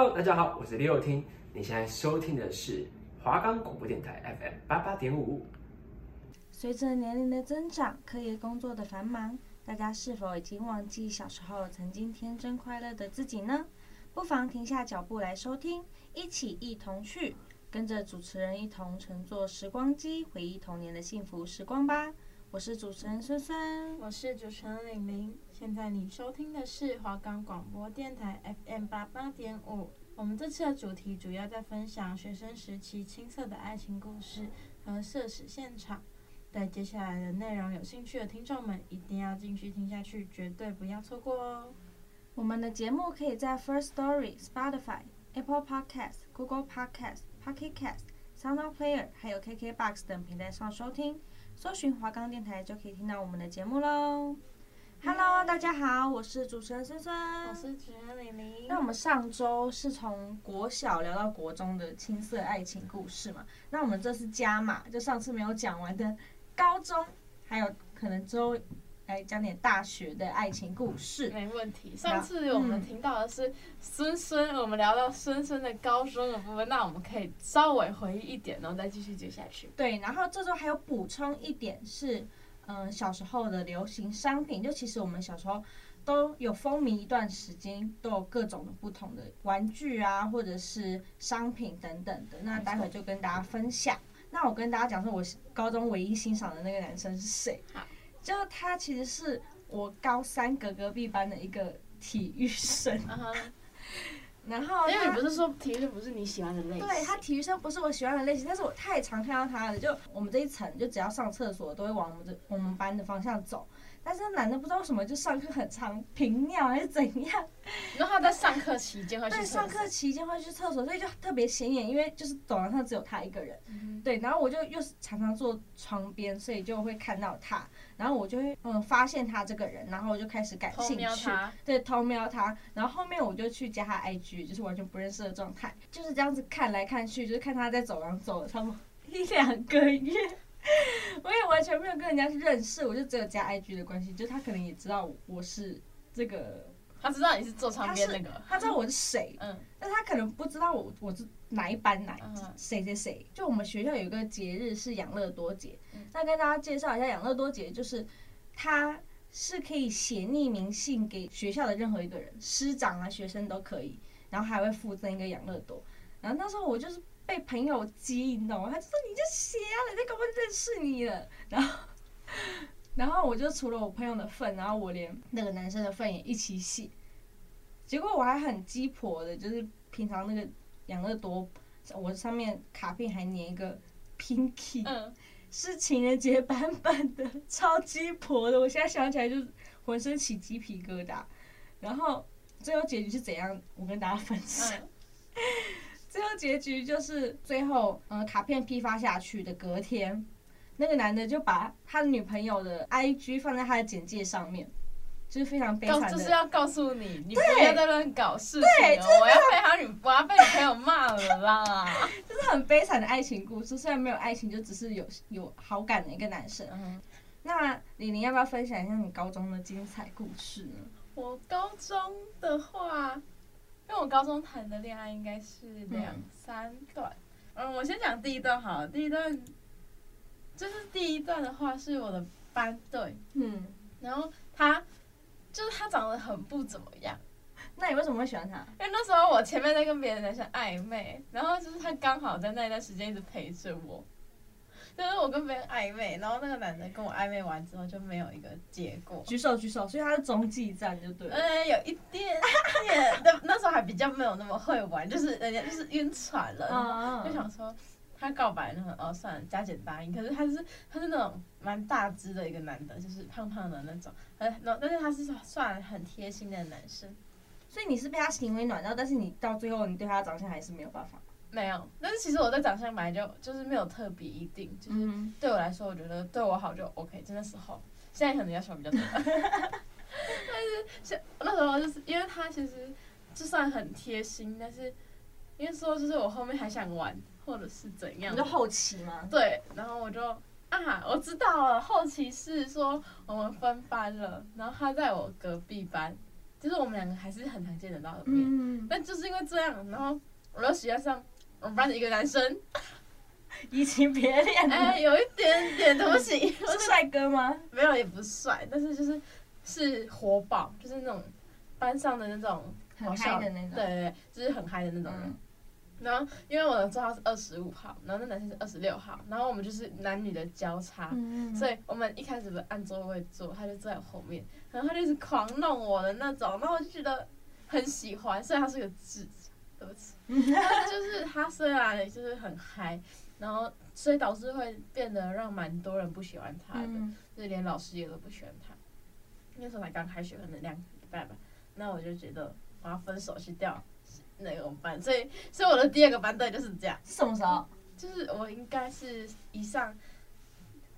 Hello，大家好，我是李友听。你现在收听的是华冈广播电台 FM 八八点五。随着年龄的增长，课业工作的繁忙，大家是否已经忘记小时候曾经天真快乐的自己呢？不妨停下脚步来收听，一起一同去，跟着主持人一同乘坐时光机，回忆童年的幸福时光吧。我是主持人孙孙，我是主持人玲玲。现在你收听的是华冈广播电台 FM 八八点五。我们这次的主题主要在分享学生时期青涩的爱情故事和社死现场。对接下来的内容有兴趣的听众们，一定要继续听下去，绝对不要错过哦。我们的节目可以在 First Story、Spotify、Apple Podcast、Google Podcast、Pocket Cast、Sound Player 还有 KKBox 等平台上收听。搜寻华冈电台就可以听到我们的节目喽。Hello，大家好，我是主持人孙孙，我是主持人李玲。那我们上周是从国小聊到国中的青涩爱情故事嘛？那我们这次加码，就上次没有讲完的高中，还有可能之后。来讲点大学的爱情故事，没问题。上次我们听到的是孙孙，我们聊到孙孙的高中的部分，那我们可以稍微回忆一点，然后再继续接下去。对，然后这周还有补充一点是，嗯、呃，小时候的流行商品，就其实我们小时候都有风靡一段时间，都有各种的不同的玩具啊，或者是商品等等的。那待会就跟大家分享。那我跟大家讲说，我高中唯一欣赏的那个男生是谁？好。就他其实是我高三隔隔壁班的一个体育生，uh -huh. 然后因为你不是说体育生不是你喜欢的类型？对，他体育生不是我喜欢的类型，但是我太常看到他了。就我们这一层，就只要上厕所都会往我们这我们班的方向走。但是男的不知道为什么就上课很常频尿还是怎样，然后他在上课期间会。对，上课期间会去厕所，所以就特别显眼，因为就是走廊上只有他一个人。嗯、对，然后我就又是常常坐窗边，所以就会看到他，然后我就会嗯发现他这个人，然后我就开始感兴趣。对，偷瞄他，然后后面我就去加他 IG，就是完全不认识的状态，就是这样子看来看去，就是看他在走廊走了差不多一两个月。我也完全没有跟人家去认识，我就只有加 IG 的关系，就他可能也知道我是这个，他知道你是坐窗边那个，他知道我是谁，嗯，但他可能不知道我我是哪一班哪谁谁谁。就我们学校有一个节日是养乐多节，那跟大家介绍一下养乐多节，就是他是可以写匿名信给学校的任何一个人，师长啊、学生都可以，然后还会附赠一个养乐多，然后那时候我就是。被朋友激，你懂吗？他就说你就写啊，人家根本认识你了。然后，然后我就除了我朋友的份，然后我连那个男生的份也一起洗。结果我还很鸡婆的，就是平常那个养乐多，我上面卡片还粘一个 Pinky，嗯，是情人节版本的，超鸡婆的。我现在想起来就是浑身起鸡皮疙瘩。然后最后结局是怎样？我跟大家分享。嗯 最后结局就是最后，嗯，卡片批发下去的隔天，那个男的就把他的女朋友的 IG 放在他的简介上面，就是非常悲惨的，就是要告诉你，你不要在乱搞事情了，我要被他女，我要被女朋友骂了啦。就是很悲惨的爱情故事，虽然没有爱情，就只是有有好感的一个男生。嗯，那李玲要不要分享一下你高中的精彩故事呢？我高中的话。因为我高中谈的恋爱应该是两三段，嗯，我先讲第一段好了。第一段就是第一段的话是我的班队，嗯，然后他就是他长得很不怎么样。那你为什么会喜欢他？因为那时候我前面在跟别的男生暧昧，然后就是他刚好在那一段时间一直陪着我。就是我跟别人暧昧，然后那个男的跟我暧昧完之后就没有一个结果。举手举手，所以他是中继站就对了。嗯，有一点点，那那时候还比较没有那么会玩，就是人家就是晕船了，哦、就想说他告白那种哦，算了，加减答应。可是他是他是那种蛮大只的一个男的，就是胖胖的那种，呃，那但是他是算很贴心的男生。所以你是被他行为暖到，但是你到最后你对他的长相还是没有办法。没有，但是其实我对长相本来就就是没有特别一定，就是对我来说，我觉得对我好就 OK。真的时候，现在可能要求比较多，但是像那时候就是因为他其实就算很贴心，但是因为说就是我后面还想玩或者是怎样，你就后期吗？对，然后我就啊，我知道了，后期是说我们分班了，然后他在我隔壁班，就是我们两个还是很常见得到的面，嗯、但就是因为这样，然后我又喜欢上我们班的一个男生，移情别恋，哎、欸，有一点点东西，是帅哥吗？没有，也不帅，但是就是是活宝，就是那种班上的那种很嗨的那种，对对对，就是很嗨的那种人。嗯然后，因为我的座号是二十五号，然后那男生是二十六号，然后我们就是男女的交叉，嗯、所以我们一开始不是按座位坐，他就坐在我后面，然后他就是狂弄我的那种，然后我就觉得很喜欢，虽然他是个智障，对不起，但就是他虽然就是很嗨，然后所以导致会变得让蛮多人不喜欢他的，嗯、就是连老师也都不喜欢他。那时候才刚开学，可能两个礼拜吧，那我就觉得我要分手去掉。那个班，所以所以我的第二个班队就是这样。是什么时候？就是我应该是一上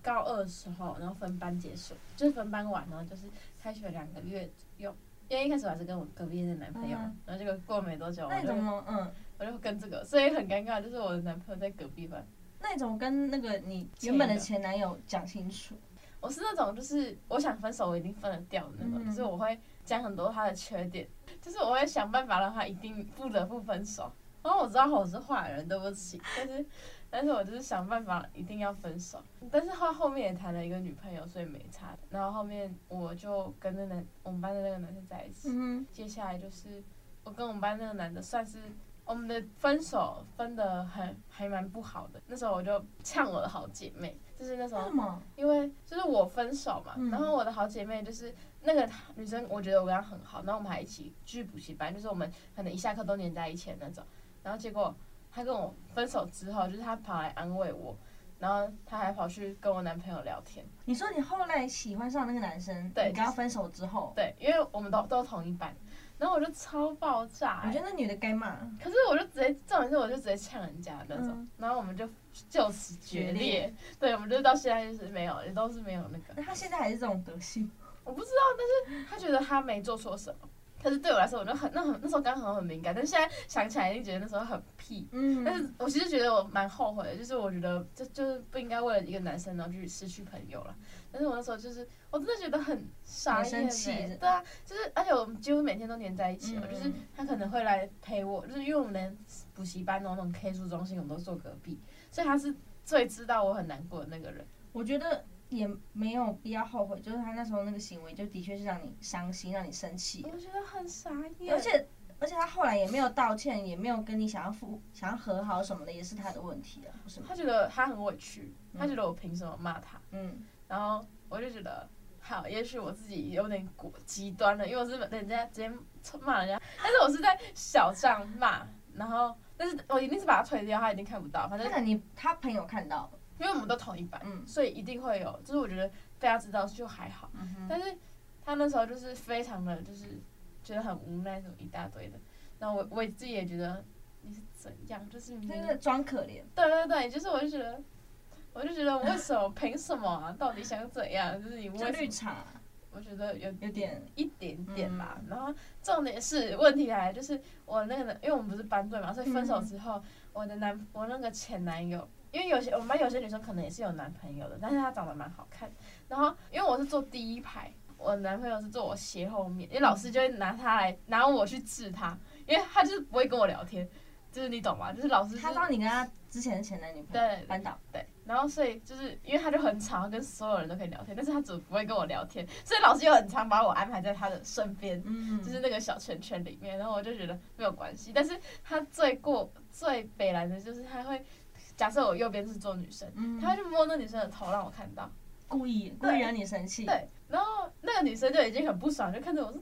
高二的时候，然后分班结束，就是分班完，然后就是开学两个月左右。因为一开始我还是跟我隔壁的男朋友，嗯、然后结果过没多久，我就嗯，我就跟这个，所以很尴尬，就是我的男朋友在隔壁班。那你怎么跟那个你原本的前男友讲清楚？我是那种就是我想分手，我一定分得掉的那种，嗯、就是我会讲很多他的缺点。就是我会想办法让他一定不得不分手，然后我知道我是坏人，对不起，但是，但是我就是想办法一定要分手。但是他后面也谈了一个女朋友，所以没差。然后后面我就跟那男我们班的那个男生在一起。嗯、接下来就是我跟我们班那个男的算是我们的分手分的很还蛮不好的。那时候我就呛我的好姐妹，就是那时候因为就是我分手嘛，然后我的好姐妹就是。那个女生，我觉得我跟她很好，然后我们还一起去补习班，就是我们可能一下课都黏在一起的那种。然后结果她跟我分手之后，就是她跑来安慰我，然后她还跑去跟我男朋友聊天。你说你后来喜欢上那个男生？对，你跟他分手之后？对，因为我们都都同一班，然后我就超爆炸、欸。我觉得那女的该骂。可是我就直接，这种事我就直接呛人家那种，嗯、然后我们就就此决裂。决裂对，我们就到现在就是没有，也都是没有那个。那他现在还是这种德性？我不知道，但是他觉得他没做错什么，可是对我来说，我就很那很那时候刚好很敏感，但是现在想起来，一定觉得那时候很屁。嗯，但是我其实觉得我蛮后悔的，就是我觉得就就是不应该为了一个男生然后去失去朋友了。但是我那时候就是我真的觉得很傻眼，欸，对啊，就是而且我们几乎每天都黏在一起了，嗯、就是他可能会来陪我，就是因为我们连补习班那种 K 书中心，我们都坐隔壁，所以他是最知道我很难过的那个人。我觉得。也没有必要后悔，就是他那时候那个行为，就的确是让你伤心，让你生气。我觉得很傻眼。而且而且他后来也没有道歉，也没有跟你想要复想要和好什么的，也是他的问题啊，不是吗？他觉得他很委屈，他觉得我凭什么骂他？嗯。然后我就觉得，好，也许我自己有点过极端了，因为我是人家直接骂人家，但是我是在小帐骂，然后但是我一定是把他推掉，他一定看不到，反正。那你他朋友看到了。因为我们都同一班，嗯、所以一定会有，就是我觉得大家知道就还好，嗯、但是他那时候就是非常的就是觉得很无奈，什么一大堆的。然后我我自己也觉得你是怎样，就是你在装可怜。对对对，就是我就觉得，我就觉得为什么凭什么啊？到底想怎样？就是你为什么？绿茶。我觉得有有点一点点吧。嗯、然后重点是问题来了，就是我那个，因为我们不是班队嘛，所以分手之后，嗯、我的男我那个前男友。因为有些我们班有些女生可能也是有男朋友的，但是她长得蛮好看。然后因为我是坐第一排，我男朋友是坐我斜后面，因为老师就会拿他来拿我去治他，因为他就是不会跟我聊天，就是你懂吗？就是老师、就是、他知道你跟他之前的前男女朋友对班导对，然后所以就是因为他就很常跟所有人都可以聊天，但是他只不会跟我聊天，所以老师又很常把我安排在他的身边，嗯、就是那个小圈圈里面，然后我就觉得没有关系。但是他最过最北来的就是他会。假设我右边是坐女生，嗯、他就摸那女生的头让我看到，故意故意惹你生气。对，然后那个女生就已经很不爽，就看着我说，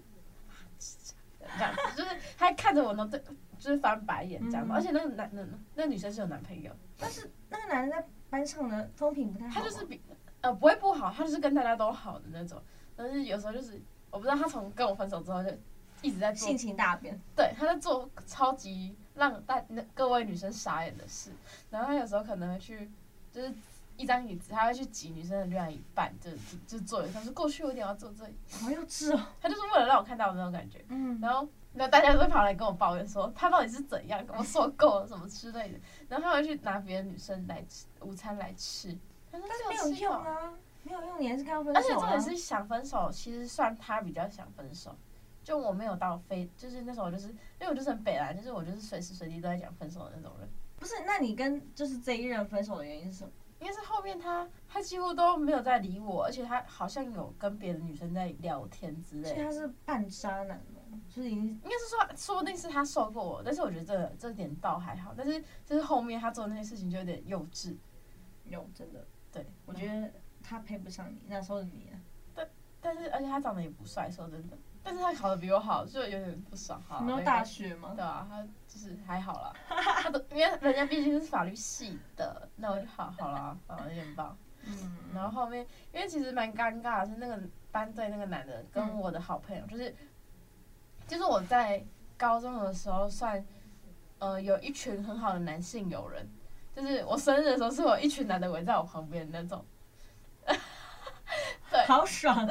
这样子，就是他看着我呢，对，就是翻白眼这样嘛。嗯、而且那个男的，那个女生是有男朋友，但是那个男的在班上呢风评不太好。他就是比呃不会不好，他就是跟大家都好的那种。但是有时候就是我不知道他从跟我分手之后就一直在做性情大变。对，他在做超级。让大那各位女生傻眼的事，然后他有时候可能会去，就是一张椅子，他会去挤女生的另外一半，就就就坐。他说过去，我一定要坐这里。好幼稚哦！他就是为了让我看到的那种感觉。嗯。然后那大家都跑来跟我抱怨说，他到底是怎样，跟我说够了什么之类的。然后他会去拿别的女生来吃午餐来吃。但是没有用啊，没有用，你还是看到分手。而且重点是想分手，其实算他比较想分手。就我没有到非，就是那时候我就是因为我就是很北烂，就是我就是随时随地都在讲分手的那种人。不是，那你跟就是这一任分手的原因是什么？应该是后面他他几乎都没有在理我，而且他好像有跟别的女生在聊天之类的。所以他是半渣男吗？就是已经应该是说，说不定是他受过我，但是我觉得这这点倒还好。但是就是后面他做的那些事情就有点幼稚。有真的，对，我觉得他配不上你那时候的你。但但是而且他长得也不帅，说真的。但是他考的比我好，就有点不爽哈。没有大学吗？对啊，他就是还好啦。他都因为人家毕竟是法律系的，那我就好好啦，啊，有点棒。嗯。然后后面，因为其实蛮尴尬的是那个班队那个男的跟我的好朋友，嗯、就是，就是我在高中的时候算，呃，有一群很好的男性友人，就是我生日的时候是我一群男的围在我旁边那种。对。好爽。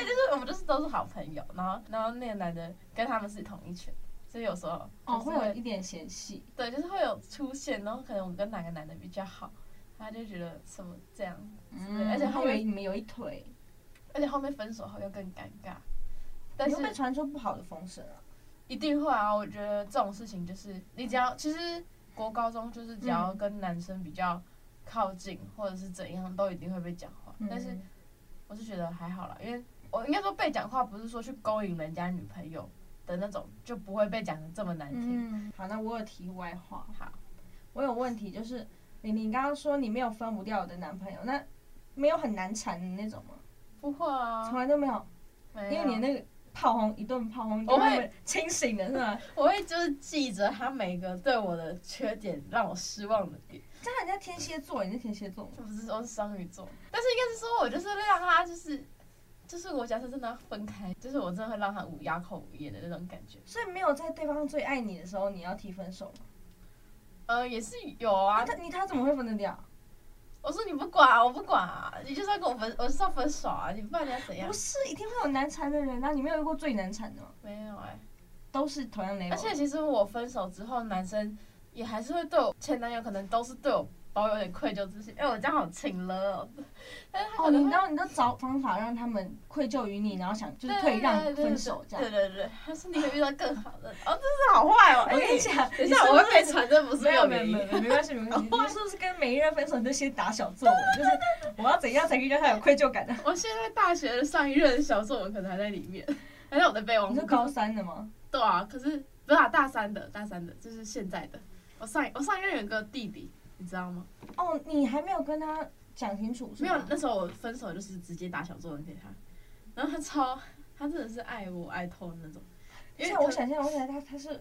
对，就是我们就是都是好朋友，然后然后那个男的跟他们是同一群，所以有时候会哦会有一点嫌隙，对，就是会有出现，然后可能我跟哪个男的比较好，他就觉得什么这样，嗯，而且后面你们有一腿，而且后面分手后又更尴尬，但是会被传出不好的风声啊，一定会啊，我觉得这种事情就是你只要其实国高中就是只要跟男生比较靠近或者是怎样，都一定会被讲话，嗯，但是。我是觉得还好啦，因为我应该说被讲话不是说去勾引人家女朋友的那种，就不会被讲得这么难听。嗯，好，那我有题外话。好，我有问题，就是你你刚刚说你没有分不掉我的男朋友，那没有很难缠的那种吗？不会啊，从来都没有。没有。因为你那个炮轰一顿炮轰，我会清醒的是吧？我会就是记着他每个对我的缺点让我失望的点。这人家天蝎座，你是天蝎座吗？不是，我是双鱼座。但是应该是说，我就是让他就是，就是我假设真的要分开，就是我真的会让他无哑口无言的那种感觉。所以没有在对方最爱你的时候，你要提分手吗？呃，也是有啊。他你他怎么会分得掉？我说你不管，我不管啊，你就是要跟我分，我是要分手啊，你不管你要怎样？不是，一定会有难缠的人啊，你没有遇过最难缠的吗？没有哎、欸，都是同样的。而且其实我分手之后，男生。也还是会对我前男友，可能都是对我抱有点愧疚之心，因为我这样好情了哦。但是他哦，你知道，你都找方法让他们愧疚于你，然后想就是退让分手这样。对对对，他说你可以遇到更好的。哦，这是好坏哦。我跟你讲，等一下我会被传，这不是没有没有没有没关系没关系。你是不是跟每一任分手你都先打小作文？就是我要怎样才可以让他有愧疚感呢？我现在大学的上一任小作文可能还在里面，还在我的备忘录。你是高三的吗？对啊，可是不是啊，大三的大三的，就是现在的。我上我上一任有个弟弟，你知道吗？哦，你还没有跟他讲清楚是吗？没有，那时候我分手就是直接打小作文给他，然后他超，他真的是爱我爱透的那种。因为我想象，我想他他是，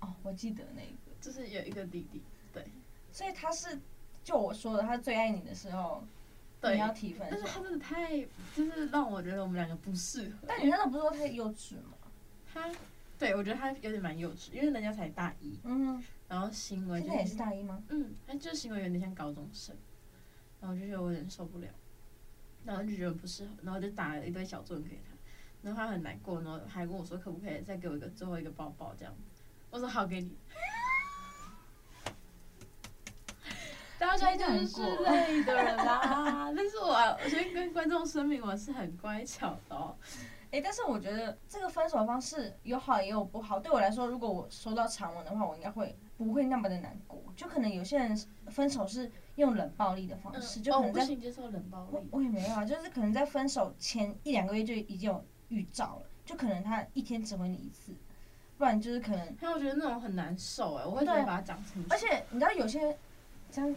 哦，我记得那个，就是有一个弟弟，对。所以他是，就我说的，他最爱你的时候，对，你要提分手。但是他真的太，就是让我觉得我们两个不适合。但你那个不是说太幼稚吗？他。对，我觉得他有点蛮幼稚，因为人家才大一，嗯，然后行为，现在也是大一吗？嗯，他就是行为有点像高中生，然后我就觉得我有点受不了，然后就觉得不适合，然后就打了一堆小作文给他，然后他很难过，然后还跟我说可不可以再给我一个最后一个抱抱这样，我说好给你，大家就是之类的啦，但是我我先跟观众声明，我是很乖巧的哦。哎、欸，但是我觉得这个分手方式有好也有不好。对我来说，如果我收到长文的话，我应该会不会那么的难过。就可能有些人分手是用冷暴力的方式，嗯、就可能在、哦、接受冷暴力。我我也没有啊，就是可能在分手前一两个月就已经有预兆了，就可能他一天只回你一次，不然就是可能。但我觉得那种很难受哎，我会把它讲清楚。而且你知道有些这样。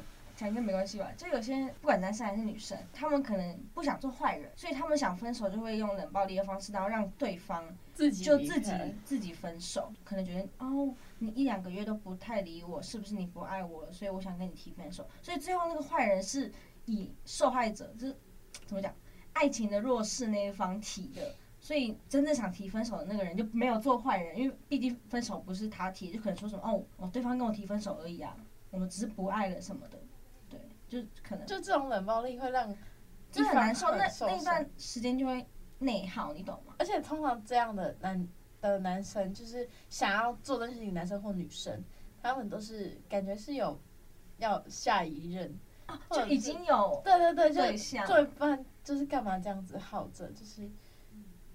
应该没关系吧？就有些不管男生还是女生，他们可能不想做坏人，所以他们想分手就会用冷暴力的方式，然后让对方自己就自己自己分手。可能觉得哦，你一两个月都不太理我，是不是你不爱我了？所以我想跟你提分手。所以最后那个坏人是以受害者，就是怎么讲，爱情的弱势那一方提的。所以真正想提分手的那个人就没有做坏人，因为毕竟分手不是他提，就可能说什么哦，哦，对方跟我提分手而已啊，我们只是不爱了什么的。就可能，就这种冷暴力会让，就很难受。那那一段时间就会内耗，你懂吗？而且通常这样的男的男生，就是想要做的事情，男生或女生，他们都是感觉是有要下一任，就已经有对对对，就做一半就是干嘛这样子耗着，就是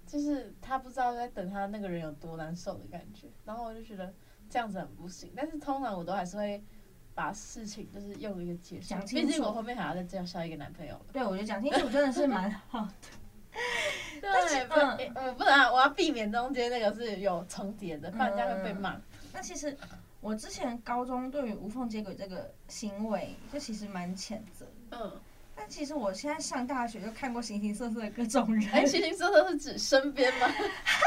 就是他不知道在等他那个人有多难受的感觉，然后我就觉得这样子很不行。但是通常我都还是会把事情就是用一个解释，毕竟我后面还要再介绍一个男朋友。对，我觉得讲清楚真的是蛮 好的。对，不，嗯，不然我要避免中间那个是有重叠的，不然这样会被骂。那其实我之前高中对于无缝接轨这个行为，就其实蛮谴责。嗯。但其实我现在上大学就看过形形色色的各种人。哎，形形色色是指身边吗？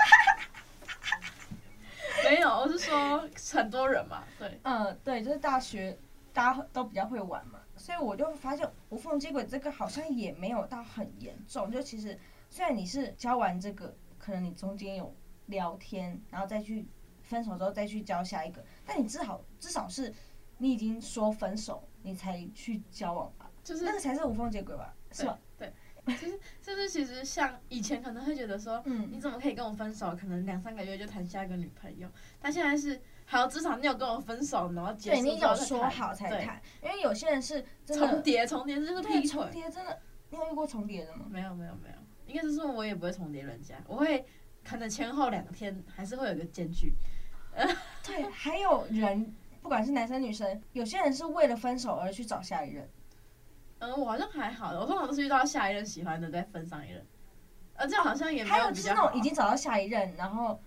说很多人嘛。对。嗯，对，就是大学大家都比较会玩嘛，所以我就发现无缝接轨这个好像也没有到很严重。就其实虽然你是交完这个，可能你中间有聊天，然后再去分手之后再去交下一个，但你至少至少是你已经说分手，你才去交往吧。就是那个才是无缝接轨吧，是吧？对，其实就是其实像以前可能会觉得说，嗯，你怎么可以跟我分手？可能两三个月就谈下一个女朋友。但现在是，好，至少你有跟我分手，然后结束对，你有说好才谈。因为有些人是重叠，重叠就是劈腿。重叠真的，你有遇过重叠的吗？没有，没有，没有。应该是说我也不会重叠人家，我会可能前后两天还是会有个间距。对，还有人，不管是男生女生，有些人是为了分手而去找下一任。嗯，我好像还好，我通常都是遇到下一任喜欢的再分上一任，呃，这样好像也。还有就是那种已经找到下一任，然后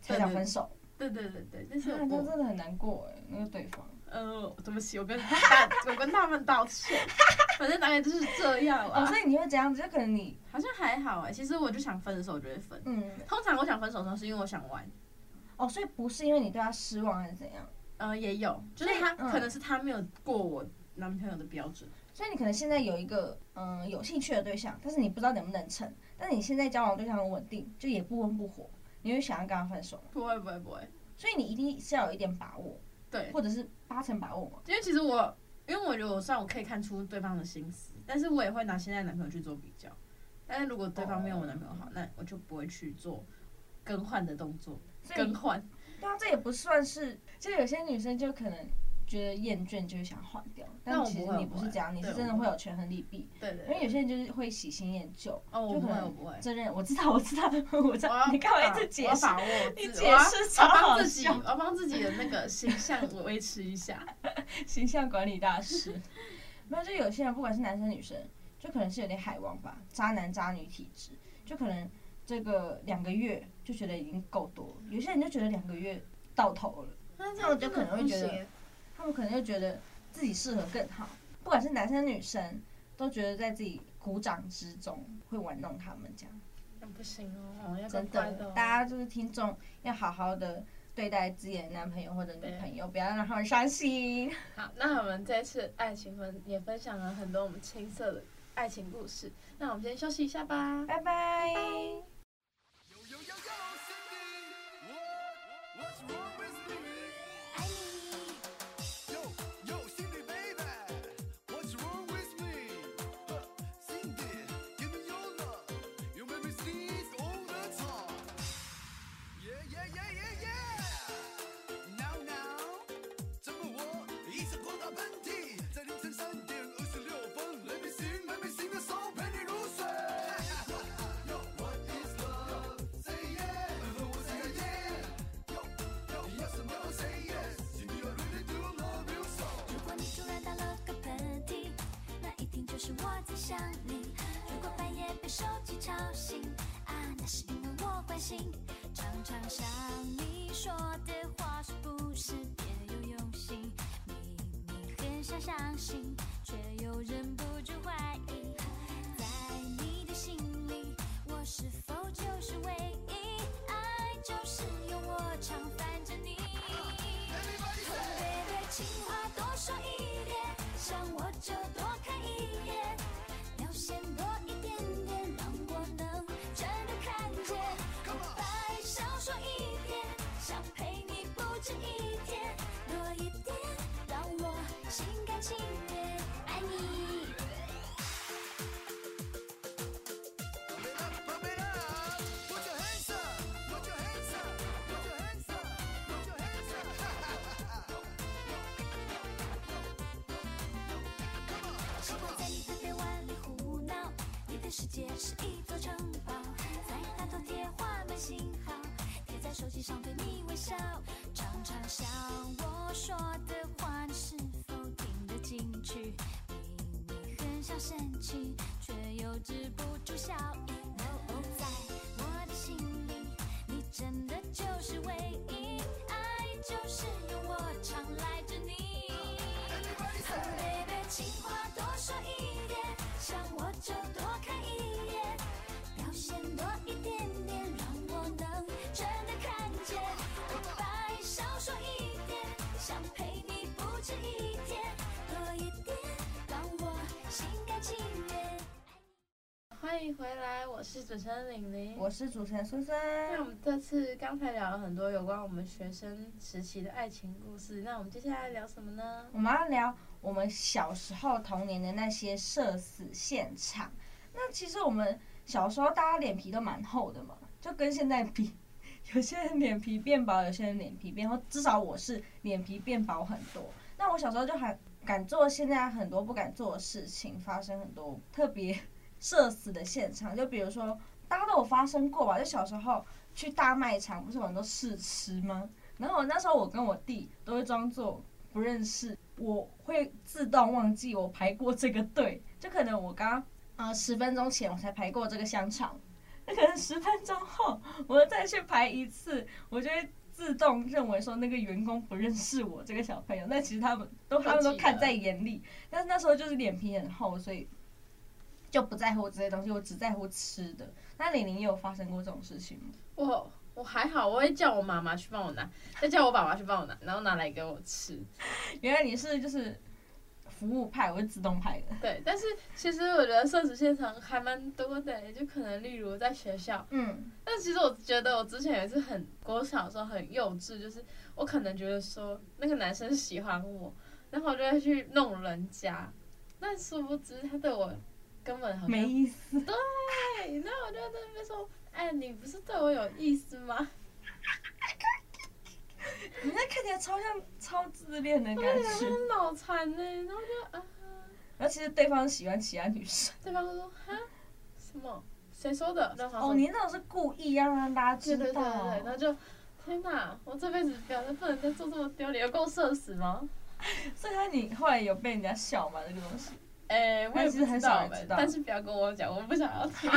才想分手。对对对对，但是我 真的很难过哎，那个对方。呃，对不起，我跟大我跟他们道歉，反正大概就是这样了。哦，所以你会这样子？就可能你好像还好哎，其实我就想分的时候就会分。嗯。通常我想分手的时候是因为我想玩。哦，所以不是因为你对他失望还是怎样？呃，也有，就是他可能是他没有过我男朋友的标准。所以你可能现在有一个嗯有兴趣的对象，但是你不知道能不能成。但是你现在交往对象很稳定，就也不温不火，你会想要跟他分手吗？不会不会不会。所以你一定是要有一点把握，对，或者是八成把握嘛。因为其实我，因为我觉得我虽然我可以看出对方的心思，但是我也会拿现在男朋友去做比较。但是如果对方没有我男朋友好，那我就不会去做更换的动作。更换。对啊，这也不算是，就有些女生就可能。觉得厌倦就是想换掉，但其实你不是这样，你是真的会有权衡利弊。对对。因为有些人就是会喜新厌旧，哦，就可能不会。真认，我知道，我知道，我知道。你干嘛一直解释？你解释超好笑。我要帮自己的那个形象维持一下，形象管理大师。没有，就有些人不管是男生女生，就可能是有点海王吧，渣男渣女体质，就可能这个两个月就觉得已经够多，有些人就觉得两个月到头了，那这样就可能会觉得。他们可能就觉得自己适合更好，不管是男生女生，都觉得在自己鼓掌之中会玩弄他们这样。那不行哦，真的，大家就是听众，要好好的对待自己的男朋友或者女朋友，不要让他们伤心。好，那我们这次爱情分也分享了很多我们青涩的爱情故事，那我们先休息一下吧，拜拜。想你，如果半夜被手机吵醒，啊，那是因为我关心。常常想你说的话是不是别有用心？明明很想相信，却又忍不住怀疑，在你的心里，我是否就是唯一？爱就是有我常烦着你。Oh baby，情话多说一点，想我就多。线多一点点，让我能真的看见。白少说一点，想陪你不止一天。多一点，让我心甘情愿世界是一座城堡，在大头贴画满信号，贴在手机上对你微笑，常常想我说的话你是否听得进去，明明很想生气，却又止不住笑意。no，在我的心里，你真的就是唯一，爱就是有我常赖着你。Oh baby，情话多说一点，想我就多看。表现多一点点，让我能真的看见。白少说一点，想陪你不止一天，多一点，让我心甘情愿。欢迎回来，我是主持人玲玲，我是主持人孙孙。那我们这次刚才聊了很多有关我们学生时期的爱情故事，那我们接下来聊什么呢？我们要聊我们小时候童年的那些社死现场。那其实我们小时候大家脸皮都蛮厚的嘛，就跟现在比，有些人脸皮变薄，有些人脸皮变厚，至少我是脸皮变薄很多。那我小时候就还敢做现在很多不敢做的事情，发生很多特别。社死的现场，就比如说，大家都有发生过吧？就小时候去大卖场，不是很多试吃吗？然后那时候我跟我弟都会装作不认识，我会自动忘记我排过这个队，就可能我刚呃十分钟前我才排过这个香肠，那可能十分钟后我再去排一次，我就会自动认为说那个员工不认识我这个小朋友，那其实他们都他们都看在眼里，但是那时候就是脸皮很厚，所以。就不在乎这些东西，我只在乎吃的。那玲玲也有发生过这种事情吗？我我还好，我会叫我妈妈去帮我拿，再叫我爸爸去帮我拿，然后拿来给我吃。原来你是就是服务派，我是自动派的。对，但是其实我觉得社死现场还蛮多的，就可能例如在学校，嗯，但其实我觉得我之前也是很，我小时候很幼稚，就是我可能觉得说那个男生喜欢我，然后我就会去弄人家，但殊不知他对我。根本很没意思。对，然后我就在那边说，哎，你不是对我有意思吗？你那看起来超像超自恋的感觉。很脑残呢，然后就啊。然后其实对方喜欢其他女生。对方就说哈，什么？谁说的？哦，你那种是故意要让大家知道。对对对对，然后就，天哪！我这辈子表现不能再做这么丢脸，有够社死吗？所以他你后来有被人家笑吗？这个东西？哎、欸，我也不知道，很少知道，但是不要跟我讲，我不想要听。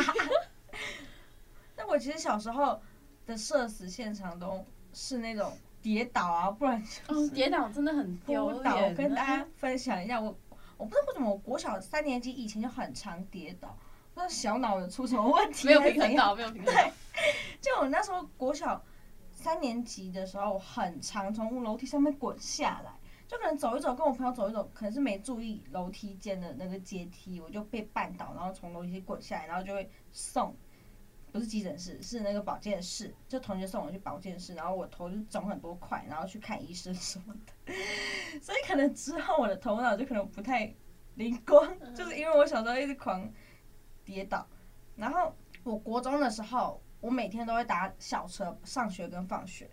那我其实小时候的社死现场都是那种跌倒啊，不然就是嗯，跌倒真的很丢脸。我跟大家分享一下，我我不知道为什么我国小三年级以前就很常跌倒，不知道小脑有出什么问题。没有平衡到，没有平衡对。就我那时候国小三年级的时候，我很常从楼梯上面滚下来。就可能走一走，跟我朋友走一走，可能是没注意楼梯间的那个阶梯，我就被绊倒，然后从楼梯滚下来，然后就会送，不是急诊室，是那个保健室，就同学送我去保健室，然后我头就肿很多块，然后去看医生什么的，所以可能之后我的头脑就可能不太灵光，就是因为我小时候一直狂跌倒，然后我国中的时候，我每天都会搭校车上学跟放学，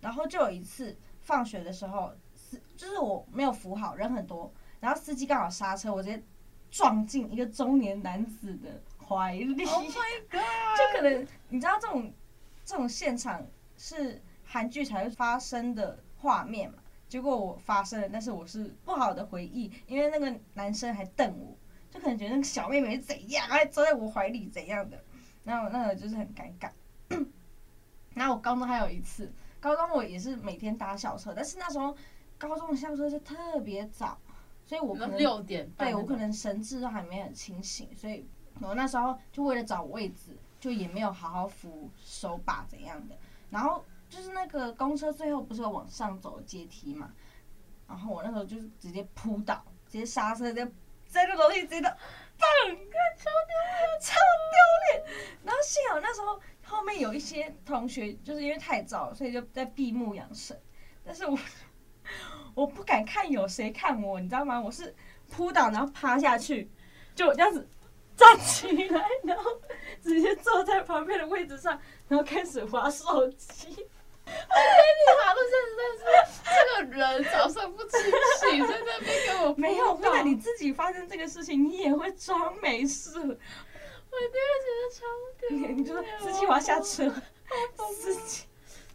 然后就有一次放学的时候。司就是我没有扶好，人很多，然后司机刚好刹车，我直接撞进一个中年男子的怀里。Oh my god！就可能你知道这种这种现场是韩剧才会发生的画面嘛？结果我发生了，但是我是不好的回忆，因为那个男生还瞪我，就可能觉得那个小妹妹是怎样，还坐在我怀里怎样的，然后那个就是很尴尬。然后我高中还有一次，高中我也是每天搭校车，但是那时候。高中的校车是特别早，所以我可能六点，对我可能神志都还没很清醒，所以我那时候就为了找位置，就也没有好好扶手把怎样的。然后就是那个公车最后不是有往上走阶梯嘛，然后我那时候就是直接扑倒，直接刹车，直接在那楼梯直接的，砰！超丢脸，超丢脸。然后幸好那时候后面有一些同学，就是因为太早，所以就在闭目养神，但是我。我不敢看有谁看我，你知道吗？我是扑倒，然后趴下去，就这样子站起来，然后直接坐在旁边的位置上，然后开始划手机。我给你滑到现在是这个人早上不清醒，在那边给我 没有。那你自己发生这个事情，你也会装没事。我第二觉得超丢脸，你就说司机我要下车，司机。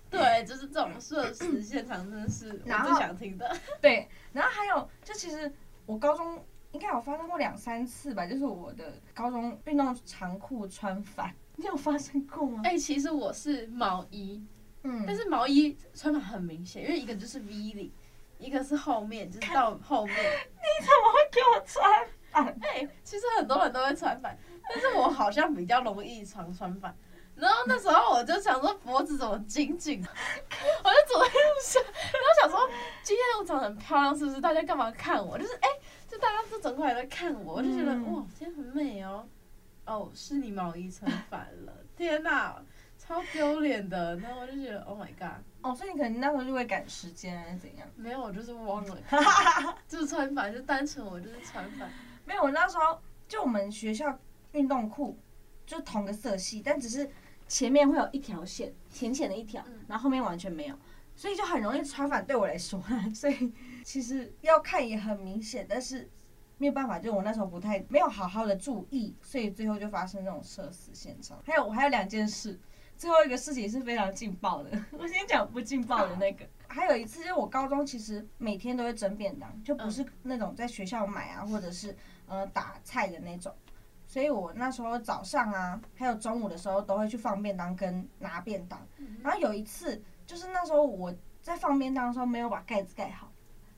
对，就是这种设施现场，真的是我最想听的。对，然后还有，就其实我高中应该有发生过两三次吧，就是我的高中运动长裤穿反，你有发生过吗？哎、欸，其实我是毛衣，嗯，但是毛衣穿反很明显，因为一个就是 V 领，一个是后面就是到后面。你怎么会给我穿反？哎、欸，其实很多人都会穿反，但是我好像比较容易常穿反。然后那时候我就想说脖子怎么紧紧，我就走在路上，然后想说今天我长得很漂亮，是不是？大家干嘛看我？就是哎、欸，就大家都整过来在看我，我就觉得、嗯、哇，今天很美哦。哦，是你毛衣穿反了，天哪，超丢脸的。然后我就觉得 Oh my God。哦，所以你可能那时候就会赶时间还是怎样？没有，我就是忘了，就是穿反，就单纯我就是穿反。没有，我那时候就我们学校运动裤就同个色系，但只是。前面会有一条线，浅浅的一条，然后后面完全没有，所以就很容易穿反。对我来说，所以其实要看也很明显，但是没有办法，就我那时候不太没有好好的注意，所以最后就发生这种社死现场。还有我还有两件事，最后一个事情是非常劲爆的，我先讲不劲爆的那个。还有一次，就是我高中其实每天都会蒸便当，就不是那种在学校买啊，或者是呃打菜的那种。所以我那时候早上啊，还有中午的时候都会去放便当跟拿便当。然后有一次，就是那时候我在放便当的时候没有把盖子盖好，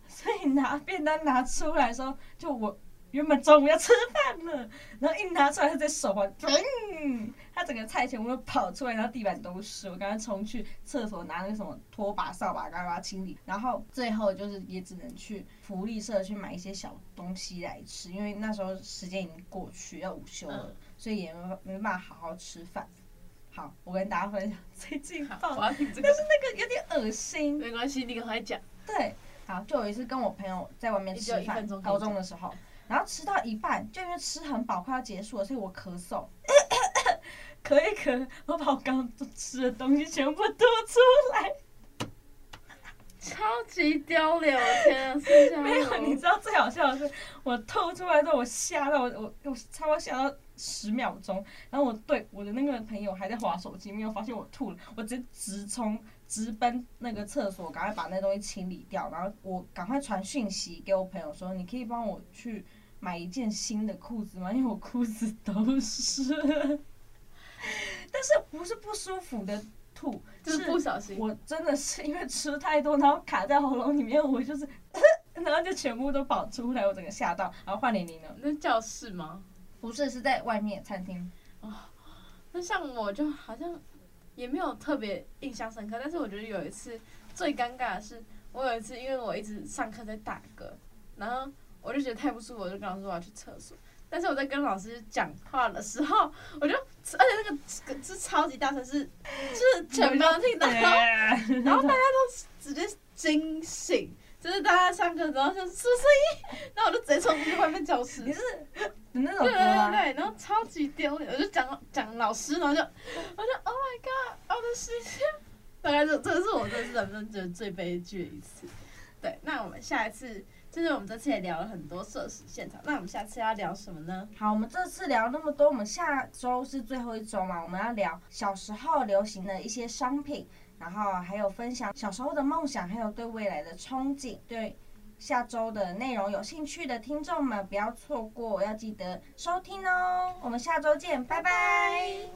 所以拿便当拿出来的时候，就我。原本中午要吃饭了，然后一拿出来，他在手环，嗯，他整个菜全部都跑出来，然后地板都是。我刚刚冲去厕所拿那个什么拖把、扫把，刚刚清理。然后最后就是也只能去福利社去买一些小东西来吃，因为那时候时间已经过去要午休了，所以也没没办法好好吃饭。好，我跟大家分享最近但是那个有点恶心。没关系，你赶快讲。对，好，就有一次跟我朋友在外面吃饭，高中的时候。然后吃到一半，就因为吃很饱，快要结束了，所以我咳嗽，咳一咳，我把我刚刚吃的东西全部吐出来，超级丢脸！我天啊，是没有，你知道最好笑的是，我吐出来之后，我吓到我，我我差不多吓到十秒钟，然后我对我的那个朋友还在划手机，没有发现我吐了，我直接直冲直奔那个厕所，赶快把那东西清理掉，然后我赶快传讯息给我朋友说，你可以帮我去。买一件新的裤子吗？因为我裤子都是，但是不是不舒服的吐，就是不小心。我真的是因为吃太多，然后卡在喉咙里面，我就是，然后就全部都跑出来，我整个吓到。然后换玲玲呢？那教室吗？不是，是在外面餐厅。哦，那像我就好像也没有特别印象深刻，但是我觉得有一次最尴尬的是，我有一次因为我一直上课在打嗝，然后。我就觉得太不舒服，我就跟老师说我要去厕所。但是我在跟老师讲话的时候，我就，而且那个是超级大声，是，就是全班听到，然后大家都直接惊醒，就是大家上课然后就出声音，然后我就直接冲出去外面教室。你是那种对对对对，然后超级丢脸，我就讲讲老师，然后就，我就 Oh my God，我的时间，大概这这是我这次人生觉得最悲剧的一次。对，那我们下一次。就是我们这次也聊了很多社死现场，那我们下次要聊什么呢？好，我们这次聊那么多，我们下周是最后一周嘛，我们要聊小时候流行的一些商品，然后还有分享小时候的梦想，还有对未来的憧憬。对下周的内容有兴趣的听众们，不要错过，要记得收听哦。我们下周见，拜拜。